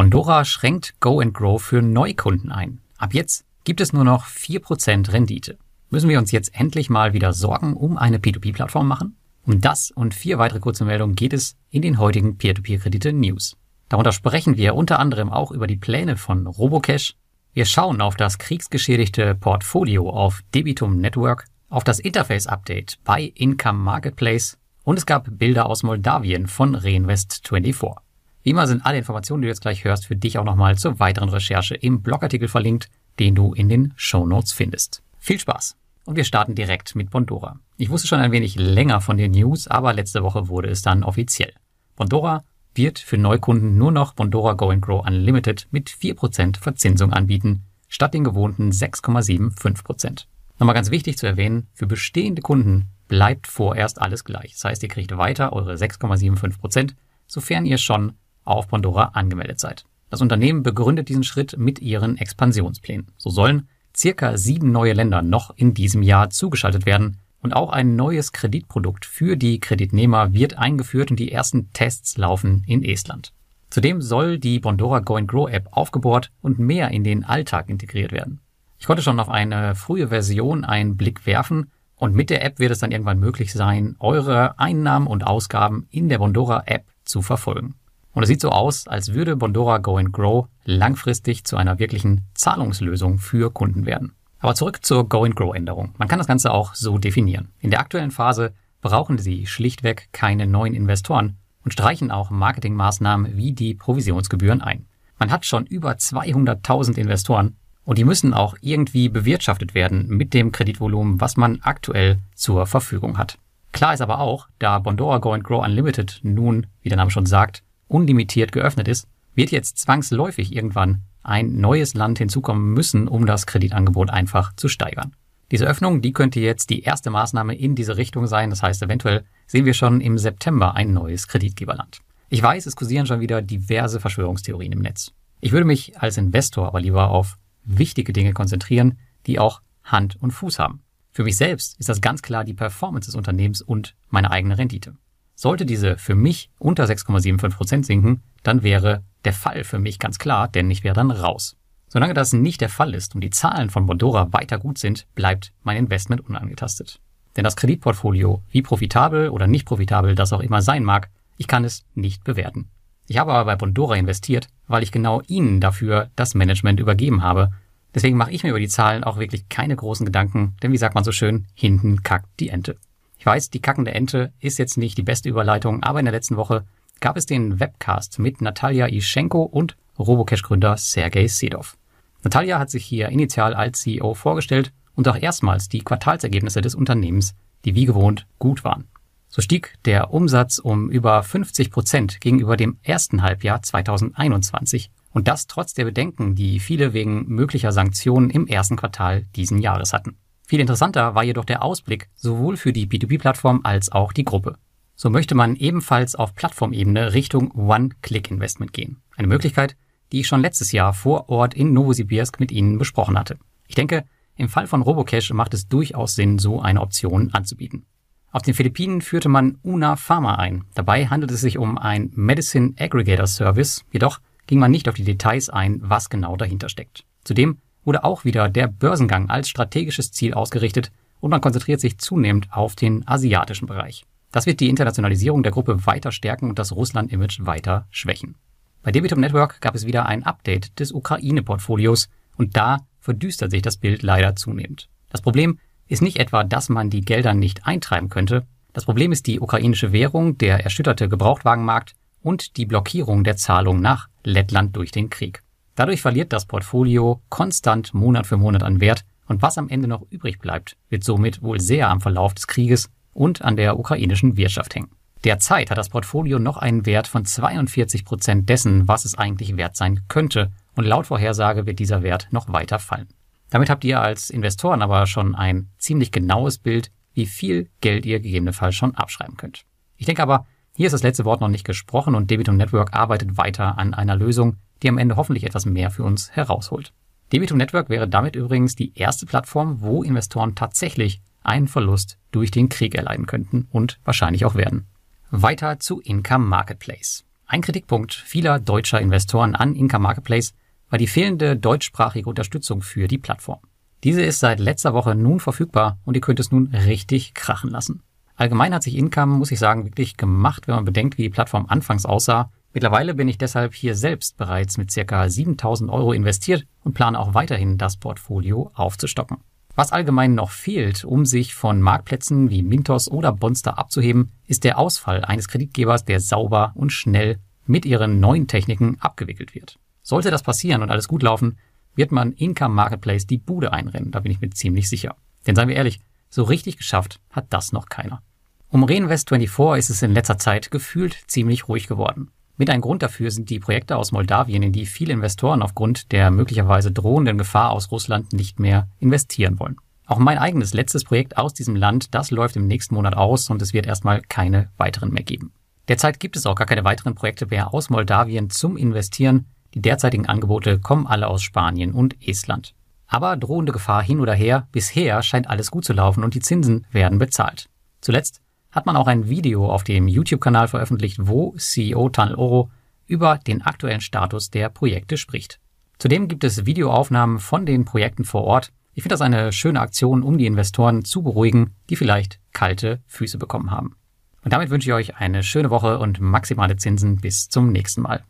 Bondora schränkt Go and Grow für Neukunden ein. Ab jetzt gibt es nur noch 4% Rendite. Müssen wir uns jetzt endlich mal wieder Sorgen um eine P2P-Plattform machen? Um das und vier weitere kurze Meldungen geht es in den heutigen Peer-to-Peer-Kredite-News. Darunter sprechen wir unter anderem auch über die Pläne von Robocash. Wir schauen auf das kriegsgeschädigte Portfolio auf Debitum Network, auf das Interface-Update bei Income Marketplace und es gab Bilder aus Moldawien von Reinvest24. Wie immer sind alle Informationen, die du jetzt gleich hörst, für dich auch nochmal zur weiteren Recherche im Blogartikel verlinkt, den du in den Show Notes findest. Viel Spaß! Und wir starten direkt mit Bondora. Ich wusste schon ein wenig länger von den News, aber letzte Woche wurde es dann offiziell. Bondora wird für Neukunden nur noch Bondora Go Grow Unlimited mit 4% Verzinsung anbieten, statt den gewohnten 6,75%. Nochmal ganz wichtig zu erwähnen, für bestehende Kunden bleibt vorerst alles gleich. Das heißt, ihr kriegt weiter eure 6,75%, sofern ihr schon auf Pandora angemeldet seid. Das Unternehmen begründet diesen Schritt mit ihren Expansionsplänen. So sollen circa sieben neue Länder noch in diesem Jahr zugeschaltet werden und auch ein neues Kreditprodukt für die Kreditnehmer wird eingeführt und die ersten Tests laufen in Estland. Zudem soll die Bondora Go and Grow App aufgebohrt und mehr in den Alltag integriert werden. Ich konnte schon auf eine frühe Version einen Blick werfen und mit der App wird es dann irgendwann möglich sein, eure Einnahmen und Ausgaben in der Bondora App zu verfolgen. Und es sieht so aus, als würde Bondora Go and Grow langfristig zu einer wirklichen Zahlungslösung für Kunden werden. Aber zurück zur Go and Grow Änderung. Man kann das Ganze auch so definieren. In der aktuellen Phase brauchen Sie schlichtweg keine neuen Investoren und streichen auch Marketingmaßnahmen wie die Provisionsgebühren ein. Man hat schon über 200.000 Investoren und die müssen auch irgendwie bewirtschaftet werden mit dem Kreditvolumen, was man aktuell zur Verfügung hat. Klar ist aber auch, da Bondora Go and Grow Unlimited nun, wie der Name schon sagt, unlimitiert geöffnet ist, wird jetzt zwangsläufig irgendwann ein neues Land hinzukommen müssen, um das Kreditangebot einfach zu steigern. Diese Öffnung, die könnte jetzt die erste Maßnahme in diese Richtung sein. Das heißt, eventuell sehen wir schon im September ein neues Kreditgeberland. Ich weiß, es kursieren schon wieder diverse Verschwörungstheorien im Netz. Ich würde mich als Investor aber lieber auf wichtige Dinge konzentrieren, die auch Hand und Fuß haben. Für mich selbst ist das ganz klar die Performance des Unternehmens und meine eigene Rendite. Sollte diese für mich unter 6,75% sinken, dann wäre der Fall für mich ganz klar, denn ich wäre dann raus. Solange das nicht der Fall ist und die Zahlen von Bondora weiter gut sind, bleibt mein Investment unangetastet. Denn das Kreditportfolio, wie profitabel oder nicht profitabel das auch immer sein mag, ich kann es nicht bewerten. Ich habe aber bei Bondora investiert, weil ich genau Ihnen dafür das Management übergeben habe. Deswegen mache ich mir über die Zahlen auch wirklich keine großen Gedanken, denn wie sagt man so schön, hinten kackt die Ente. Ich weiß, die kackende Ente ist jetzt nicht die beste Überleitung, aber in der letzten Woche gab es den Webcast mit Natalia Ischenko und Robocash-Gründer Sergei Sedov. Natalia hat sich hier initial als CEO vorgestellt und auch erstmals die Quartalsergebnisse des Unternehmens, die wie gewohnt gut waren. So stieg der Umsatz um über 50 Prozent gegenüber dem ersten Halbjahr 2021 und das trotz der Bedenken, die viele wegen möglicher Sanktionen im ersten Quartal diesen Jahres hatten. Viel interessanter war jedoch der Ausblick sowohl für die B2B-Plattform als auch die Gruppe. So möchte man ebenfalls auf Plattformebene Richtung One-Click-Investment gehen. Eine Möglichkeit, die ich schon letztes Jahr vor Ort in Novosibirsk mit Ihnen besprochen hatte. Ich denke, im Fall von Robocash macht es durchaus Sinn, so eine Option anzubieten. Auf den Philippinen führte man Una Pharma ein. Dabei handelt es sich um ein Medicine Aggregator Service, jedoch ging man nicht auf die Details ein, was genau dahinter steckt. Zudem wurde auch wieder der Börsengang als strategisches Ziel ausgerichtet und man konzentriert sich zunehmend auf den asiatischen Bereich. Das wird die Internationalisierung der Gruppe weiter stärken und das Russland-Image weiter schwächen. Bei Debitum Network gab es wieder ein Update des Ukraine-Portfolios und da verdüstert sich das Bild leider zunehmend. Das Problem ist nicht etwa, dass man die Gelder nicht eintreiben könnte. Das Problem ist die ukrainische Währung, der erschütterte Gebrauchtwagenmarkt und die Blockierung der Zahlung nach Lettland durch den Krieg. Dadurch verliert das Portfolio konstant Monat für Monat an Wert und was am Ende noch übrig bleibt, wird somit wohl sehr am Verlauf des Krieges und an der ukrainischen Wirtschaft hängen. Derzeit hat das Portfolio noch einen Wert von 42 Prozent dessen, was es eigentlich wert sein könnte und laut Vorhersage wird dieser Wert noch weiter fallen. Damit habt ihr als Investoren aber schon ein ziemlich genaues Bild, wie viel Geld ihr gegebenenfalls schon abschreiben könnt. Ich denke aber, hier ist das letzte Wort noch nicht gesprochen und Debitum Network arbeitet weiter an einer Lösung, die am Ende hoffentlich etwas mehr für uns herausholt. Debitum Network wäre damit übrigens die erste Plattform, wo Investoren tatsächlich einen Verlust durch den Krieg erleiden könnten und wahrscheinlich auch werden. Weiter zu Income Marketplace. Ein Kritikpunkt vieler deutscher Investoren an Inka Marketplace war die fehlende deutschsprachige Unterstützung für die Plattform. Diese ist seit letzter Woche nun verfügbar und ihr könnt es nun richtig krachen lassen. Allgemein hat sich Income, muss ich sagen, wirklich gemacht, wenn man bedenkt, wie die Plattform anfangs aussah. Mittlerweile bin ich deshalb hier selbst bereits mit circa 7000 Euro investiert und plane auch weiterhin das Portfolio aufzustocken. Was allgemein noch fehlt, um sich von Marktplätzen wie Mintos oder Bonster abzuheben, ist der Ausfall eines Kreditgebers, der sauber und schnell mit ihren neuen Techniken abgewickelt wird. Sollte das passieren und alles gut laufen, wird man Income Marketplace die Bude einrennen, da bin ich mir ziemlich sicher. Denn seien wir ehrlich, so richtig geschafft hat das noch keiner. Um Reinvest24 ist es in letzter Zeit gefühlt ziemlich ruhig geworden. Mit ein Grund dafür sind die Projekte aus Moldawien, in die viele Investoren aufgrund der möglicherweise drohenden Gefahr aus Russland nicht mehr investieren wollen. Auch mein eigenes letztes Projekt aus diesem Land, das läuft im nächsten Monat aus und es wird erstmal keine weiteren mehr geben. Derzeit gibt es auch gar keine weiteren Projekte mehr aus Moldawien zum Investieren. Die derzeitigen Angebote kommen alle aus Spanien und Estland. Aber drohende Gefahr hin oder her, bisher scheint alles gut zu laufen und die Zinsen werden bezahlt. Zuletzt hat man auch ein Video auf dem YouTube-Kanal veröffentlicht, wo CEO Tunnel Oro über den aktuellen Status der Projekte spricht. Zudem gibt es Videoaufnahmen von den Projekten vor Ort. Ich finde das eine schöne Aktion, um die Investoren zu beruhigen, die vielleicht kalte Füße bekommen haben. Und damit wünsche ich euch eine schöne Woche und maximale Zinsen bis zum nächsten Mal.